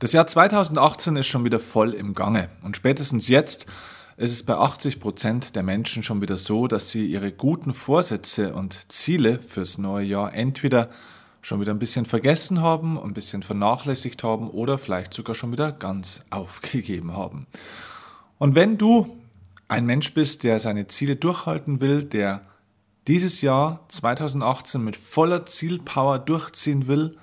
Das Jahr 2018 ist schon wieder voll im Gange und spätestens jetzt ist es bei 80 Prozent der Menschen schon wieder so, dass sie ihre guten Vorsätze und Ziele fürs neue Jahr entweder schon wieder ein bisschen vergessen haben, ein bisschen vernachlässigt haben oder vielleicht sogar schon wieder ganz aufgegeben haben. Und wenn du ein Mensch bist, der seine Ziele durchhalten will, der dieses Jahr 2018 mit voller Zielpower durchziehen will,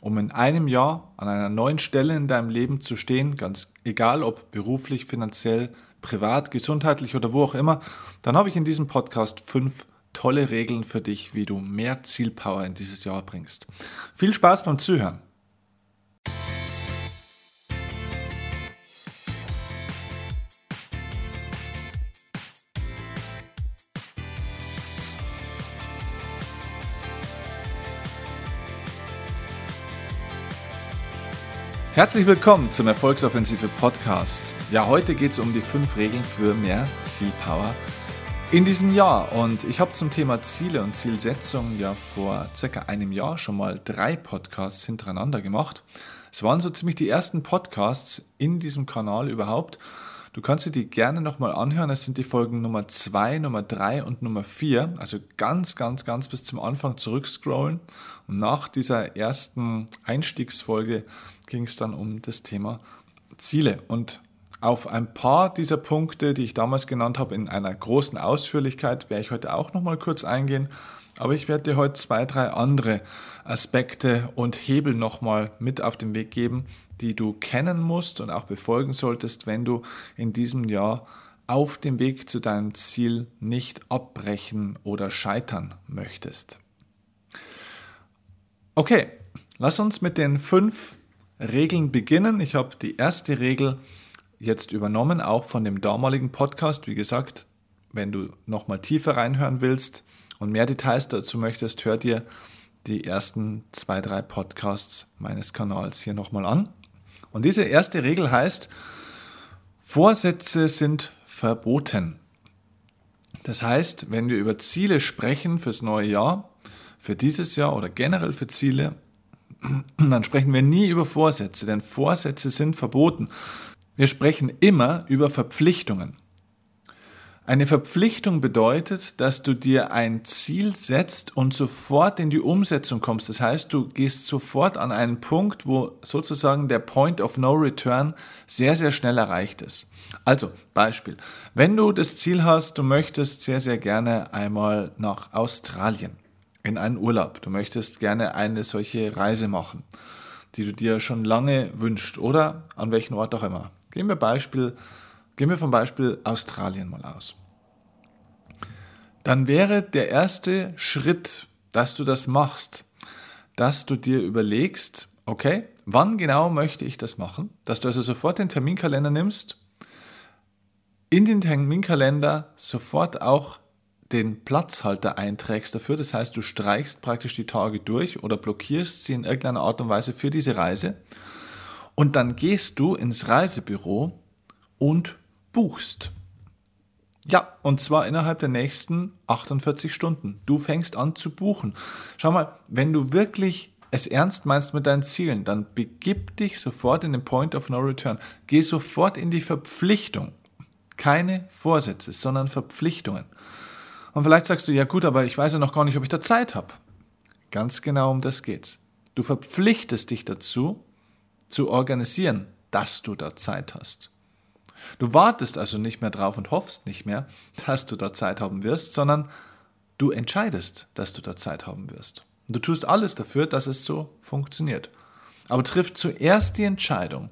um in einem Jahr an einer neuen Stelle in deinem Leben zu stehen, ganz egal ob beruflich, finanziell, privat, gesundheitlich oder wo auch immer, dann habe ich in diesem Podcast fünf tolle Regeln für dich, wie du mehr Zielpower in dieses Jahr bringst. Viel Spaß beim Zuhören. Herzlich willkommen zum Erfolgsoffensive Podcast. Ja, heute geht es um die fünf Regeln für mehr Zielpower in diesem Jahr. Und ich habe zum Thema Ziele und Zielsetzung ja vor circa einem Jahr schon mal drei Podcasts hintereinander gemacht. Es waren so ziemlich die ersten Podcasts in diesem Kanal überhaupt. Du kannst dir die gerne nochmal anhören. Es sind die Folgen Nummer 2, Nummer 3 und Nummer 4. Also ganz, ganz, ganz bis zum Anfang zurückscrollen. Und nach dieser ersten Einstiegsfolge ging es dann um das Thema Ziele. Und auf ein paar dieser Punkte, die ich damals genannt habe, in einer großen Ausführlichkeit, werde ich heute auch nochmal kurz eingehen. Aber ich werde dir heute zwei, drei andere Aspekte und Hebel nochmal mit auf den Weg geben, die du kennen musst und auch befolgen solltest, wenn du in diesem Jahr auf dem Weg zu deinem Ziel nicht abbrechen oder scheitern möchtest. Okay, lass uns mit den fünf Regeln beginnen. Ich habe die erste Regel jetzt übernommen, auch von dem damaligen Podcast. Wie gesagt, wenn du nochmal tiefer reinhören willst und mehr Details dazu möchtest, hör dir die ersten zwei, drei Podcasts meines Kanals hier nochmal an. Und diese erste Regel heißt, Vorsätze sind verboten. Das heißt, wenn wir über Ziele sprechen fürs neue Jahr, für dieses Jahr oder generell für Ziele, dann sprechen wir nie über Vorsätze, denn Vorsätze sind verboten. Wir sprechen immer über Verpflichtungen. Eine Verpflichtung bedeutet, dass du dir ein Ziel setzt und sofort in die Umsetzung kommst. Das heißt, du gehst sofort an einen Punkt, wo sozusagen der Point of No Return sehr, sehr schnell erreicht ist. Also, Beispiel. Wenn du das Ziel hast, du möchtest sehr, sehr gerne einmal nach Australien in einen Urlaub. Du möchtest gerne eine solche Reise machen, die du dir schon lange wünscht oder an welchen Ort auch immer. Gehen wir Beispiel Gehen wir vom Beispiel Australien mal aus. Dann wäre der erste Schritt, dass du das machst, dass du dir überlegst, okay, wann genau möchte ich das machen? Dass du also sofort den Terminkalender nimmst, in den Terminkalender sofort auch den Platzhalter einträgst dafür. Das heißt, du streichst praktisch die Tage durch oder blockierst sie in irgendeiner Art und Weise für diese Reise. Und dann gehst du ins Reisebüro und buchst. Ja, und zwar innerhalb der nächsten 48 Stunden. Du fängst an zu buchen. Schau mal, wenn du wirklich es ernst meinst mit deinen Zielen, dann begib dich sofort in den Point of No Return. Geh sofort in die Verpflichtung. Keine Vorsätze, sondern Verpflichtungen. Und vielleicht sagst du, ja gut, aber ich weiß ja noch gar nicht, ob ich da Zeit habe. Ganz genau um das geht's. Du verpflichtest dich dazu, zu organisieren, dass du da Zeit hast. Du wartest also nicht mehr drauf und hoffst nicht mehr, dass du da Zeit haben wirst, sondern du entscheidest, dass du da Zeit haben wirst. Du tust alles dafür, dass es so funktioniert. Aber triff zuerst die Entscheidung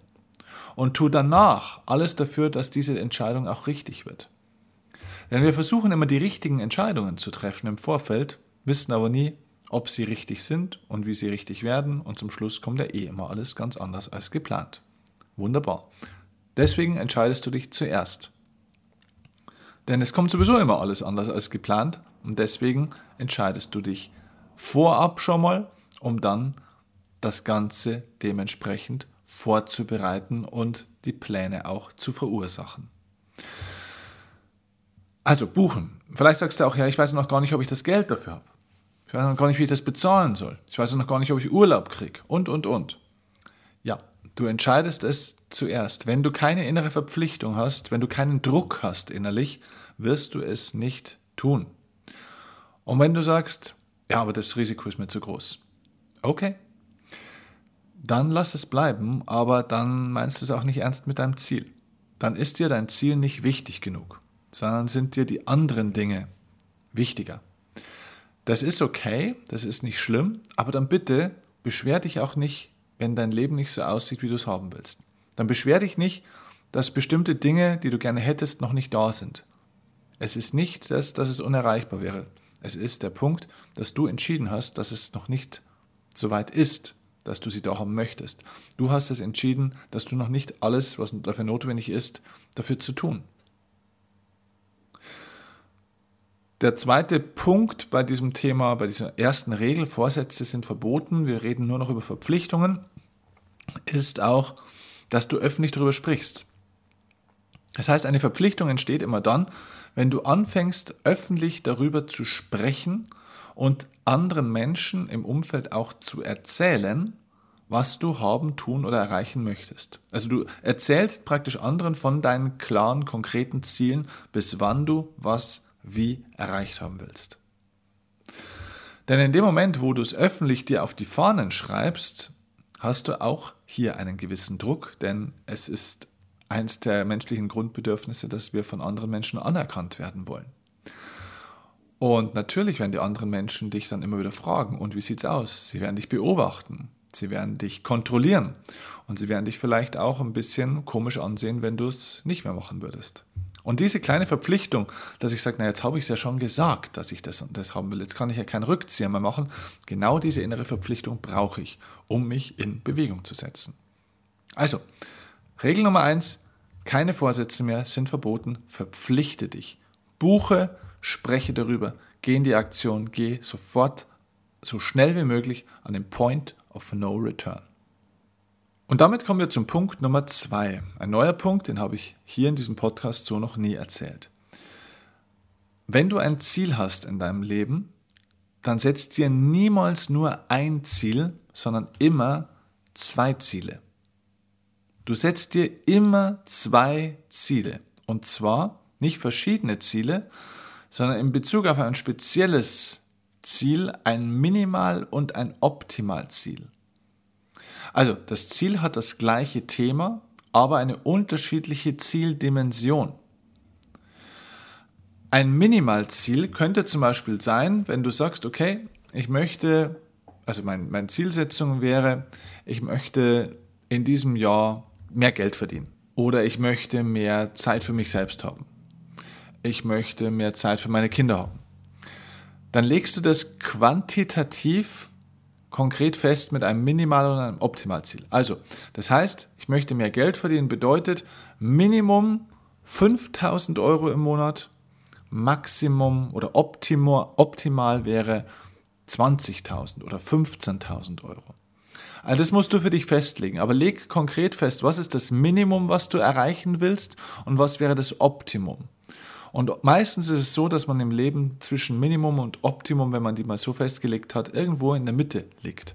und tu danach alles dafür, dass diese Entscheidung auch richtig wird. Denn wir versuchen immer die richtigen Entscheidungen zu treffen im Vorfeld, wissen aber nie, ob sie richtig sind und wie sie richtig werden und zum Schluss kommt ja eh immer alles ganz anders als geplant. Wunderbar. Deswegen entscheidest du dich zuerst. Denn es kommt sowieso immer alles anders als geplant und deswegen entscheidest du dich vorab schon mal, um dann das Ganze dementsprechend vorzubereiten und die Pläne auch zu verursachen. Also buchen. Vielleicht sagst du auch, ja, ich weiß noch gar nicht, ob ich das Geld dafür habe. Ich weiß noch gar nicht, wie ich das bezahlen soll. Ich weiß noch gar nicht, ob ich Urlaub kriege. Und, und, und. Du entscheidest es zuerst. Wenn du keine innere Verpflichtung hast, wenn du keinen Druck hast innerlich, wirst du es nicht tun. Und wenn du sagst, ja, aber das Risiko ist mir zu groß. Okay. Dann lass es bleiben, aber dann meinst du es auch nicht ernst mit deinem Ziel. Dann ist dir dein Ziel nicht wichtig genug, sondern sind dir die anderen Dinge wichtiger. Das ist okay, das ist nicht schlimm, aber dann bitte beschwer dich auch nicht, wenn dein Leben nicht so aussieht, wie du es haben willst. Dann beschwer dich nicht, dass bestimmte Dinge, die du gerne hättest, noch nicht da sind. Es ist nicht das, dass es unerreichbar wäre. Es ist der Punkt, dass du entschieden hast, dass es noch nicht so weit ist, dass du sie da haben möchtest. Du hast es entschieden, dass du noch nicht alles, was dafür notwendig ist, dafür zu tun. Der zweite Punkt bei diesem Thema, bei dieser ersten Regel, Vorsätze sind verboten, wir reden nur noch über Verpflichtungen, ist auch, dass du öffentlich darüber sprichst. Das heißt, eine Verpflichtung entsteht immer dann, wenn du anfängst, öffentlich darüber zu sprechen und anderen Menschen im Umfeld auch zu erzählen, was du haben, tun oder erreichen möchtest. Also du erzählst praktisch anderen von deinen klaren, konkreten Zielen, bis wann du was wie erreicht haben willst. Denn in dem Moment, wo du es öffentlich dir auf die Fahnen schreibst, hast du auch hier einen gewissen Druck, denn es ist eins der menschlichen Grundbedürfnisse, dass wir von anderen Menschen anerkannt werden wollen. Und natürlich werden die anderen Menschen dich dann immer wieder fragen, und wie sieht's aus? Sie werden dich beobachten, sie werden dich kontrollieren und sie werden dich vielleicht auch ein bisschen komisch ansehen, wenn du es nicht mehr machen würdest. Und diese kleine Verpflichtung, dass ich sage, na jetzt habe ich es ja schon gesagt, dass ich das und das haben will, jetzt kann ich ja keinen Rückzieher mehr machen, genau diese innere Verpflichtung brauche ich, um mich in Bewegung zu setzen. Also, Regel Nummer eins: keine Vorsätze mehr sind verboten, verpflichte dich. Buche, spreche darüber, geh in die Aktion, geh sofort so schnell wie möglich an den Point of No Return. Und damit kommen wir zum Punkt Nummer zwei. Ein neuer Punkt, den habe ich hier in diesem Podcast so noch nie erzählt. Wenn du ein Ziel hast in deinem Leben, dann setzt dir niemals nur ein Ziel, sondern immer zwei Ziele. Du setzt dir immer zwei Ziele. Und zwar nicht verschiedene Ziele, sondern in Bezug auf ein spezielles Ziel ein Minimal- und ein Optimalziel. Also das Ziel hat das gleiche Thema, aber eine unterschiedliche Zieldimension. Ein Minimalziel könnte zum Beispiel sein, wenn du sagst, okay, ich möchte, also mein, meine Zielsetzung wäre, ich möchte in diesem Jahr mehr Geld verdienen. Oder ich möchte mehr Zeit für mich selbst haben. Ich möchte mehr Zeit für meine Kinder haben. Dann legst du das quantitativ konkret fest mit einem Minimal- und einem Optimalziel. Also, das heißt, ich möchte mehr Geld verdienen, bedeutet Minimum 5000 Euro im Monat, Maximum oder optimal, optimal wäre 20.000 oder 15.000 Euro. Also das musst du für dich festlegen. Aber leg konkret fest, was ist das Minimum, was du erreichen willst und was wäre das Optimum. Und meistens ist es so, dass man im Leben zwischen Minimum und Optimum, wenn man die mal so festgelegt hat, irgendwo in der Mitte liegt.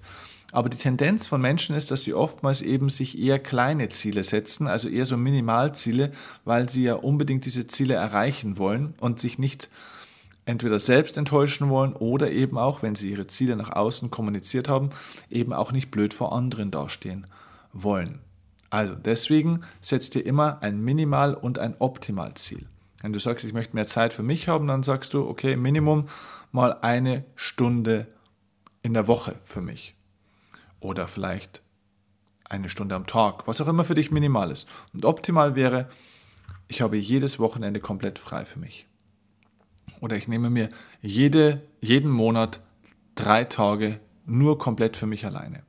Aber die Tendenz von Menschen ist, dass sie oftmals eben sich eher kleine Ziele setzen, also eher so Minimalziele, weil sie ja unbedingt diese Ziele erreichen wollen und sich nicht entweder selbst enttäuschen wollen oder eben auch, wenn sie ihre Ziele nach außen kommuniziert haben, eben auch nicht blöd vor anderen dastehen wollen. Also deswegen setzt dir immer ein Minimal- und ein Optimalziel. Wenn du sagst, ich möchte mehr Zeit für mich haben, dann sagst du, okay, Minimum mal eine Stunde in der Woche für mich. Oder vielleicht eine Stunde am Tag, was auch immer für dich minimal ist. Und optimal wäre, ich habe jedes Wochenende komplett frei für mich. Oder ich nehme mir jede, jeden Monat drei Tage nur komplett für mich alleine.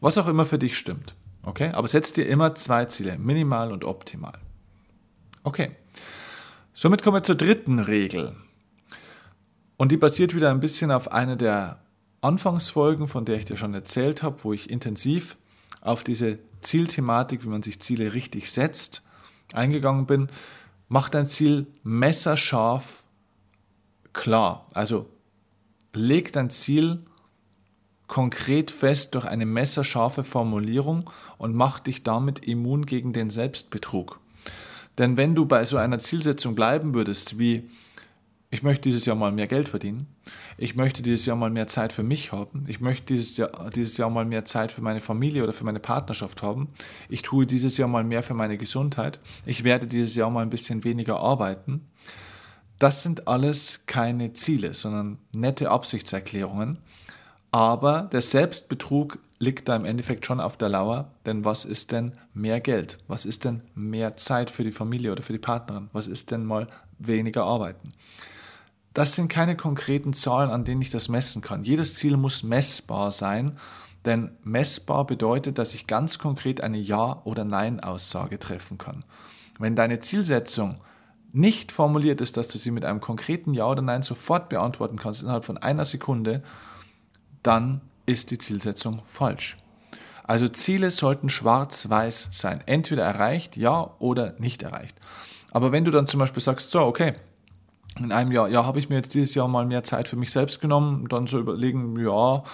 Was auch immer für dich stimmt. Okay? Aber setz dir immer zwei Ziele, minimal und optimal. Okay. Somit kommen wir zur dritten Regel. Und die basiert wieder ein bisschen auf einer der Anfangsfolgen, von der ich dir schon erzählt habe, wo ich intensiv auf diese Zielthematik, wie man sich Ziele richtig setzt, eingegangen bin. Mach dein Ziel messerscharf klar. Also leg dein Ziel konkret fest durch eine messerscharfe Formulierung und mach dich damit immun gegen den Selbstbetrug. Denn wenn du bei so einer Zielsetzung bleiben würdest, wie ich möchte dieses Jahr mal mehr Geld verdienen, ich möchte dieses Jahr mal mehr Zeit für mich haben, ich möchte dieses Jahr, dieses Jahr mal mehr Zeit für meine Familie oder für meine Partnerschaft haben, ich tue dieses Jahr mal mehr für meine Gesundheit, ich werde dieses Jahr mal ein bisschen weniger arbeiten, das sind alles keine Ziele, sondern nette Absichtserklärungen. Aber der Selbstbetrug liegt da im Endeffekt schon auf der Lauer, denn was ist denn mehr Geld? Was ist denn mehr Zeit für die Familie oder für die Partnerin? Was ist denn mal weniger arbeiten? Das sind keine konkreten Zahlen, an denen ich das messen kann. Jedes Ziel muss messbar sein, denn messbar bedeutet, dass ich ganz konkret eine Ja- oder Nein-Aussage treffen kann. Wenn deine Zielsetzung nicht formuliert ist, dass du sie mit einem konkreten Ja oder Nein sofort beantworten kannst innerhalb von einer Sekunde, dann ist die Zielsetzung falsch. Also Ziele sollten schwarz-weiß sein, entweder erreicht, ja oder nicht erreicht. Aber wenn du dann zum Beispiel sagst, so, okay, in einem Jahr, ja, habe ich mir jetzt dieses Jahr mal mehr Zeit für mich selbst genommen, dann so überlegen, ja,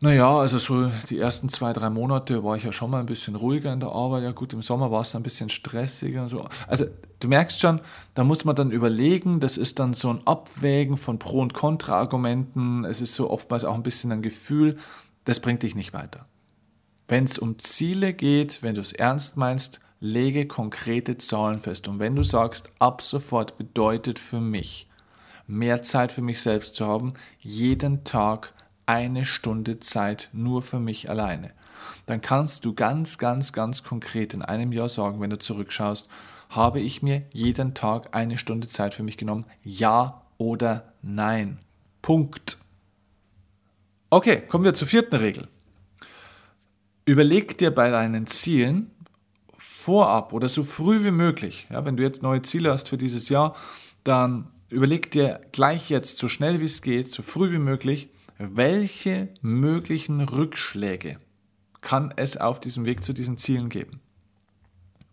naja, also so die ersten zwei, drei Monate war ich ja schon mal ein bisschen ruhiger in der Arbeit. Ja gut, im Sommer war es ein bisschen stressiger und so. Also du merkst schon, da muss man dann überlegen, das ist dann so ein Abwägen von Pro- und Kontra-Argumenten. Es ist so oftmals auch ein bisschen ein Gefühl, das bringt dich nicht weiter. Wenn es um Ziele geht, wenn du es ernst meinst, lege konkrete Zahlen fest. Und wenn du sagst, ab sofort bedeutet für mich, mehr Zeit für mich selbst zu haben, jeden Tag eine Stunde Zeit nur für mich alleine. Dann kannst du ganz, ganz, ganz konkret in einem Jahr sagen, wenn du zurückschaust, habe ich mir jeden Tag eine Stunde Zeit für mich genommen? Ja oder nein? Punkt. Okay, kommen wir zur vierten Regel. Überleg dir bei deinen Zielen vorab oder so früh wie möglich, ja, wenn du jetzt neue Ziele hast für dieses Jahr, dann überleg dir gleich jetzt, so schnell wie es geht, so früh wie möglich, welche möglichen Rückschläge kann es auf diesem Weg zu diesen Zielen geben?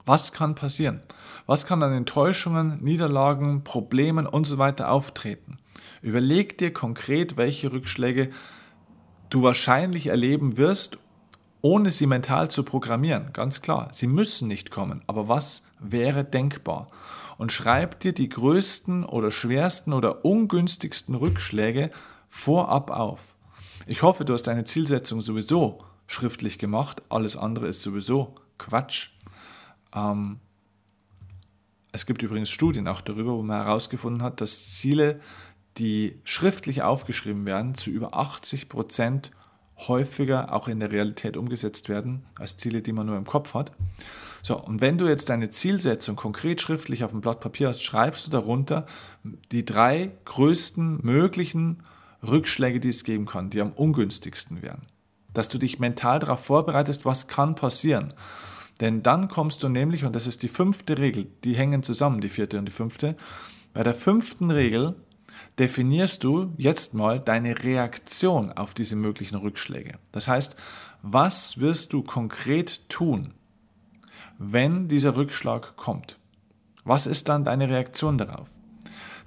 Was kann passieren? Was kann an Enttäuschungen, Niederlagen, Problemen und so weiter auftreten? Überleg dir konkret, welche Rückschläge du wahrscheinlich erleben wirst, ohne sie mental zu programmieren. Ganz klar, sie müssen nicht kommen, aber was wäre denkbar? Und schreib dir die größten oder schwersten oder ungünstigsten Rückschläge vorab auf. Ich hoffe, du hast deine Zielsetzung sowieso schriftlich gemacht. Alles andere ist sowieso Quatsch. Ähm, es gibt übrigens Studien auch darüber, wo man herausgefunden hat, dass Ziele, die schriftlich aufgeschrieben werden, zu über 80 Prozent häufiger auch in der Realität umgesetzt werden, als Ziele, die man nur im Kopf hat. So, und wenn du jetzt deine Zielsetzung konkret schriftlich auf dem Blatt Papier hast, schreibst du darunter die drei größten möglichen Rückschläge, die es geben kann, die am ungünstigsten wären. Dass du dich mental darauf vorbereitest, was kann passieren. Denn dann kommst du nämlich, und das ist die fünfte Regel, die hängen zusammen, die vierte und die fünfte, bei der fünften Regel definierst du jetzt mal deine Reaktion auf diese möglichen Rückschläge. Das heißt, was wirst du konkret tun, wenn dieser Rückschlag kommt? Was ist dann deine Reaktion darauf?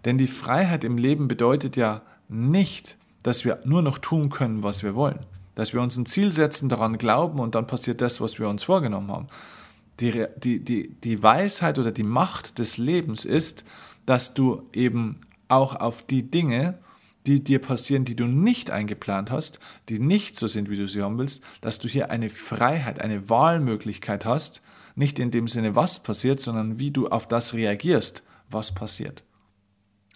Denn die Freiheit im Leben bedeutet ja nicht, dass wir nur noch tun können, was wir wollen. Dass wir uns ein Ziel setzen, daran glauben und dann passiert das, was wir uns vorgenommen haben. Die, die, die, die Weisheit oder die Macht des Lebens ist, dass du eben auch auf die Dinge, die dir passieren, die du nicht eingeplant hast, die nicht so sind, wie du sie haben willst, dass du hier eine Freiheit, eine Wahlmöglichkeit hast, nicht in dem Sinne, was passiert, sondern wie du auf das reagierst, was passiert.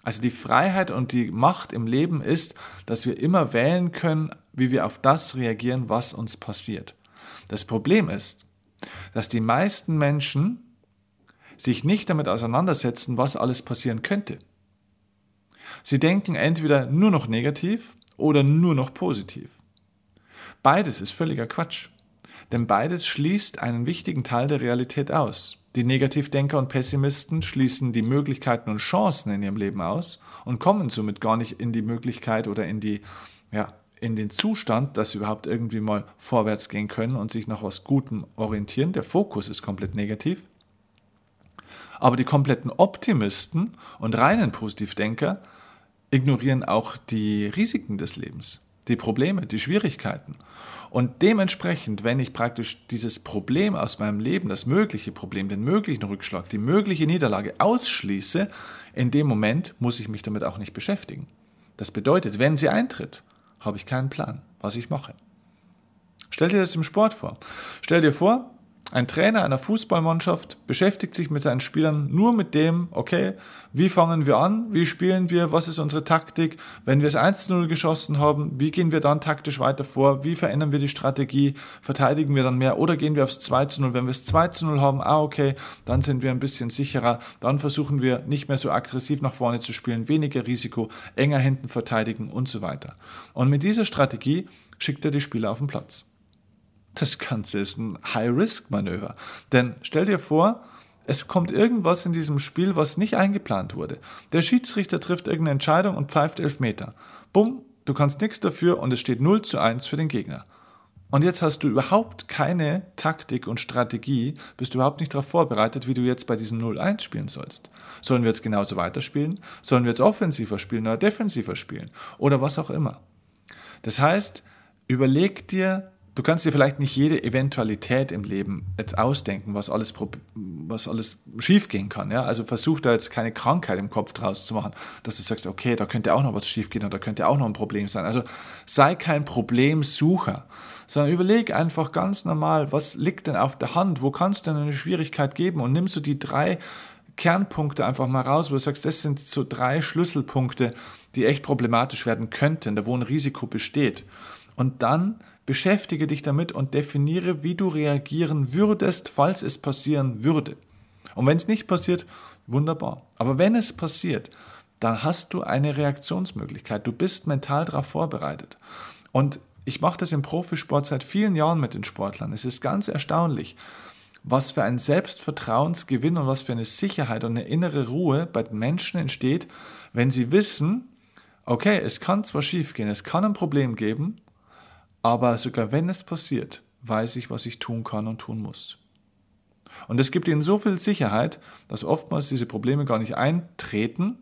Also die Freiheit und die Macht im Leben ist, dass wir immer wählen können, wie wir auf das reagieren, was uns passiert. Das Problem ist, dass die meisten Menschen sich nicht damit auseinandersetzen, was alles passieren könnte. Sie denken entweder nur noch negativ oder nur noch positiv. Beides ist völliger Quatsch, denn beides schließt einen wichtigen Teil der Realität aus. Die Negativdenker und Pessimisten schließen die Möglichkeiten und Chancen in ihrem Leben aus und kommen somit gar nicht in die Möglichkeit oder in die, ja, in den Zustand, dass sie überhaupt irgendwie mal vorwärts gehen können und sich nach was Gutem orientieren. Der Fokus ist komplett negativ. Aber die kompletten Optimisten und reinen Positivdenker ignorieren auch die Risiken des Lebens. die Probleme, die Schwierigkeiten. Und dementsprechend, wenn ich praktisch dieses Problem aus meinem Leben, das mögliche Problem, den möglichen Rückschlag, die mögliche Niederlage ausschließe, in dem Moment muss ich mich damit auch nicht beschäftigen. Das bedeutet, wenn sie eintritt, habe ich keinen Plan, was ich mache. Stell dir das im Sport vor. Stell dir vor, ein Trainer einer Fußballmannschaft beschäftigt sich mit seinen Spielern nur mit dem, okay, wie fangen wir an, wie spielen wir, was ist unsere Taktik, wenn wir es 1-0 geschossen haben, wie gehen wir dann taktisch weiter vor, wie verändern wir die Strategie, verteidigen wir dann mehr oder gehen wir aufs 2-0, wenn wir es 2-0 haben, ah okay, dann sind wir ein bisschen sicherer, dann versuchen wir nicht mehr so aggressiv nach vorne zu spielen, weniger Risiko, enger hinten verteidigen und so weiter. Und mit dieser Strategie schickt er die Spieler auf den Platz. Das Ganze ist ein High-Risk-Manöver. Denn stell dir vor, es kommt irgendwas in diesem Spiel, was nicht eingeplant wurde. Der Schiedsrichter trifft irgendeine Entscheidung und pfeift Elfmeter. Bumm, du kannst nichts dafür und es steht 0 zu 1 für den Gegner. Und jetzt hast du überhaupt keine Taktik und Strategie, bist du überhaupt nicht darauf vorbereitet, wie du jetzt bei diesem 0-1 spielen sollst. Sollen wir jetzt genauso weiterspielen? Sollen wir jetzt offensiver spielen oder defensiver spielen? Oder was auch immer. Das heißt, überleg dir, Du kannst dir vielleicht nicht jede Eventualität im Leben jetzt ausdenken, was alles, was alles schiefgehen kann. Ja? Also versuch da jetzt keine Krankheit im Kopf draus zu machen, dass du sagst, okay, da könnte auch noch was schiefgehen oder da könnte auch noch ein Problem sein. Also sei kein Problemsucher, sondern überleg einfach ganz normal, was liegt denn auf der Hand, wo kannst du denn eine Schwierigkeit geben und nimmst du die drei Kernpunkte einfach mal raus, wo du sagst, das sind so drei Schlüsselpunkte, die echt problematisch werden könnten, da wo ein Risiko besteht. Und dann Beschäftige dich damit und definiere, wie du reagieren würdest, falls es passieren würde. Und wenn es nicht passiert, wunderbar. Aber wenn es passiert, dann hast du eine Reaktionsmöglichkeit. Du bist mental darauf vorbereitet. Und ich mache das im Profisport seit vielen Jahren mit den Sportlern. Es ist ganz erstaunlich, was für ein Selbstvertrauensgewinn und was für eine Sicherheit und eine innere Ruhe bei den Menschen entsteht, wenn sie wissen, okay, es kann zwar schief gehen, es kann ein Problem geben, aber sogar wenn es passiert, weiß ich, was ich tun kann und tun muss. Und es gibt ihnen so viel Sicherheit, dass oftmals diese Probleme gar nicht eintreten,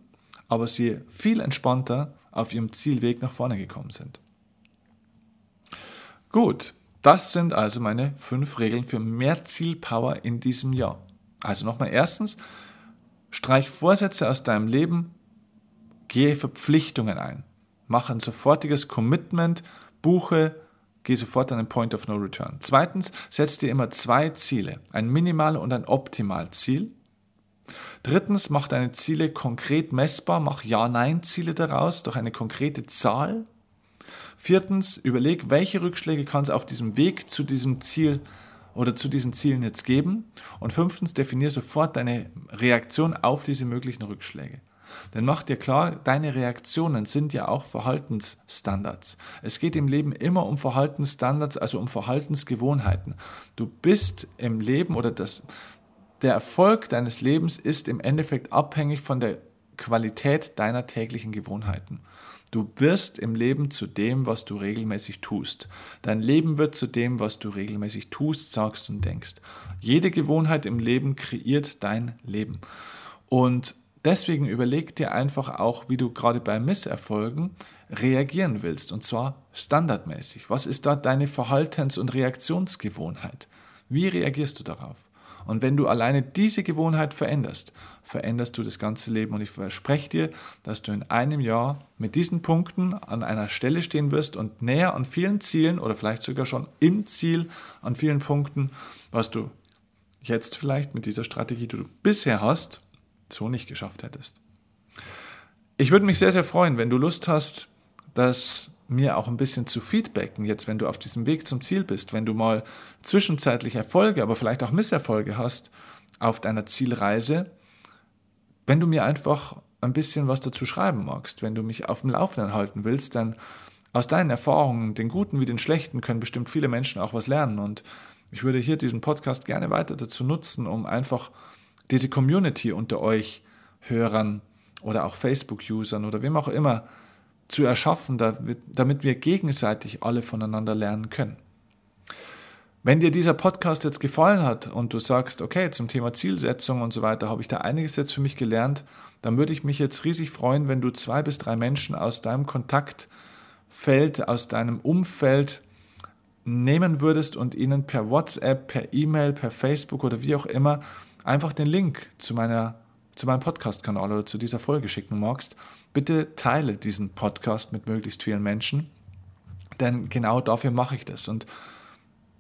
aber sie viel entspannter auf ihrem Zielweg nach vorne gekommen sind. Gut, das sind also meine fünf Regeln für mehr Zielpower in diesem Jahr. Also nochmal erstens, streich Vorsätze aus deinem Leben, gehe Verpflichtungen ein, mache ein sofortiges Commitment, buche Geh sofort an den Point of No Return. Zweitens, setz dir immer zwei Ziele, ein Minimal- und ein Optimalziel. Drittens, mach deine Ziele konkret messbar, mach Ja-Nein-Ziele daraus durch eine konkrete Zahl. Viertens, überleg, welche Rückschläge kann es auf diesem Weg zu diesem Ziel oder zu diesen Zielen jetzt geben. Und fünftens, definiere sofort deine Reaktion auf diese möglichen Rückschläge. Denn mach dir klar, deine Reaktionen sind ja auch Verhaltensstandards. Es geht im Leben immer um Verhaltensstandards, also um Verhaltensgewohnheiten. Du bist im Leben oder das, der Erfolg deines Lebens ist im Endeffekt abhängig von der Qualität deiner täglichen Gewohnheiten. Du wirst im Leben zu dem, was du regelmäßig tust. Dein Leben wird zu dem, was du regelmäßig tust, sagst und denkst. Jede Gewohnheit im Leben kreiert dein Leben. Und Deswegen überleg dir einfach auch, wie du gerade bei Misserfolgen reagieren willst, und zwar standardmäßig. Was ist da deine Verhaltens- und Reaktionsgewohnheit? Wie reagierst du darauf? Und wenn du alleine diese Gewohnheit veränderst, veränderst du das ganze Leben. Und ich verspreche dir, dass du in einem Jahr mit diesen Punkten an einer Stelle stehen wirst und näher an vielen Zielen oder vielleicht sogar schon im Ziel an vielen Punkten, was du jetzt vielleicht mit dieser Strategie, die du bisher hast, so nicht geschafft hättest. Ich würde mich sehr, sehr freuen, wenn du Lust hast, das mir auch ein bisschen zu feedbacken, jetzt wenn du auf diesem Weg zum Ziel bist, wenn du mal zwischenzeitlich Erfolge, aber vielleicht auch Misserfolge hast auf deiner Zielreise, wenn du mir einfach ein bisschen was dazu schreiben magst, wenn du mich auf dem Laufenden halten willst, dann aus deinen Erfahrungen, den guten wie den schlechten, können bestimmt viele Menschen auch was lernen und ich würde hier diesen Podcast gerne weiter dazu nutzen, um einfach diese Community unter euch Hörern oder auch Facebook-Usern oder wem auch immer zu erschaffen, damit wir gegenseitig alle voneinander lernen können. Wenn dir dieser Podcast jetzt gefallen hat und du sagst, okay, zum Thema Zielsetzung und so weiter habe ich da einiges jetzt für mich gelernt, dann würde ich mich jetzt riesig freuen, wenn du zwei bis drei Menschen aus deinem Kontakt Feld aus deinem Umfeld nehmen würdest und ihnen per WhatsApp, per E-Mail, per Facebook oder wie auch immer einfach den Link zu, meiner, zu meinem Podcast-Kanal oder zu dieser Folge schicken magst, bitte teile diesen Podcast mit möglichst vielen Menschen, denn genau dafür mache ich das. Und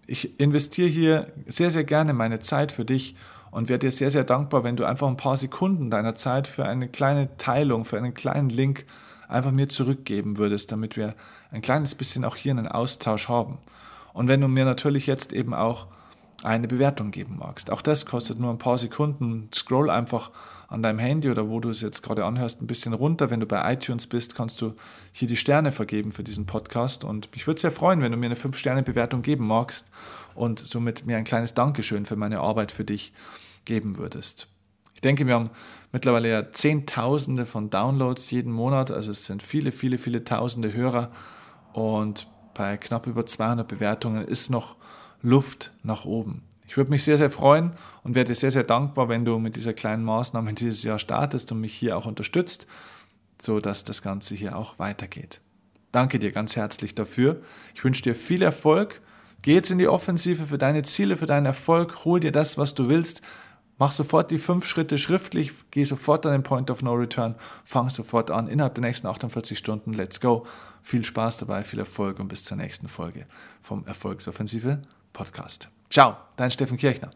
ich investiere hier sehr, sehr gerne meine Zeit für dich und wäre dir sehr, sehr dankbar, wenn du einfach ein paar Sekunden deiner Zeit für eine kleine Teilung, für einen kleinen Link einfach mir zurückgeben würdest, damit wir ein kleines bisschen auch hier einen Austausch haben. Und wenn du mir natürlich jetzt eben auch eine Bewertung geben magst. Auch das kostet nur ein paar Sekunden. Scroll einfach an deinem Handy oder wo du es jetzt gerade anhörst, ein bisschen runter. Wenn du bei iTunes bist, kannst du hier die Sterne vergeben für diesen Podcast. Und ich würde sehr freuen, wenn du mir eine 5-Sterne-Bewertung geben magst und somit mir ein kleines Dankeschön für meine Arbeit für dich geben würdest. Ich denke, wir haben mittlerweile ja Zehntausende von Downloads jeden Monat. Also es sind viele, viele, viele Tausende Hörer. Und bei knapp über 200 Bewertungen ist noch Luft nach oben. Ich würde mich sehr, sehr freuen und werde sehr, sehr dankbar, wenn du mit dieser kleinen Maßnahme dieses Jahr startest und mich hier auch unterstützt, sodass das Ganze hier auch weitergeht. Danke dir ganz herzlich dafür. Ich wünsche dir viel Erfolg. Geh jetzt in die Offensive für deine Ziele, für deinen Erfolg. Hol dir das, was du willst. Mach sofort die fünf Schritte schriftlich. Geh sofort an den Point of No Return. Fang sofort an. Innerhalb der nächsten 48 Stunden. Let's go. Viel Spaß dabei, viel Erfolg und bis zur nächsten Folge vom Erfolgsoffensive Podcast. Ciao, dein Steffen Kirchner.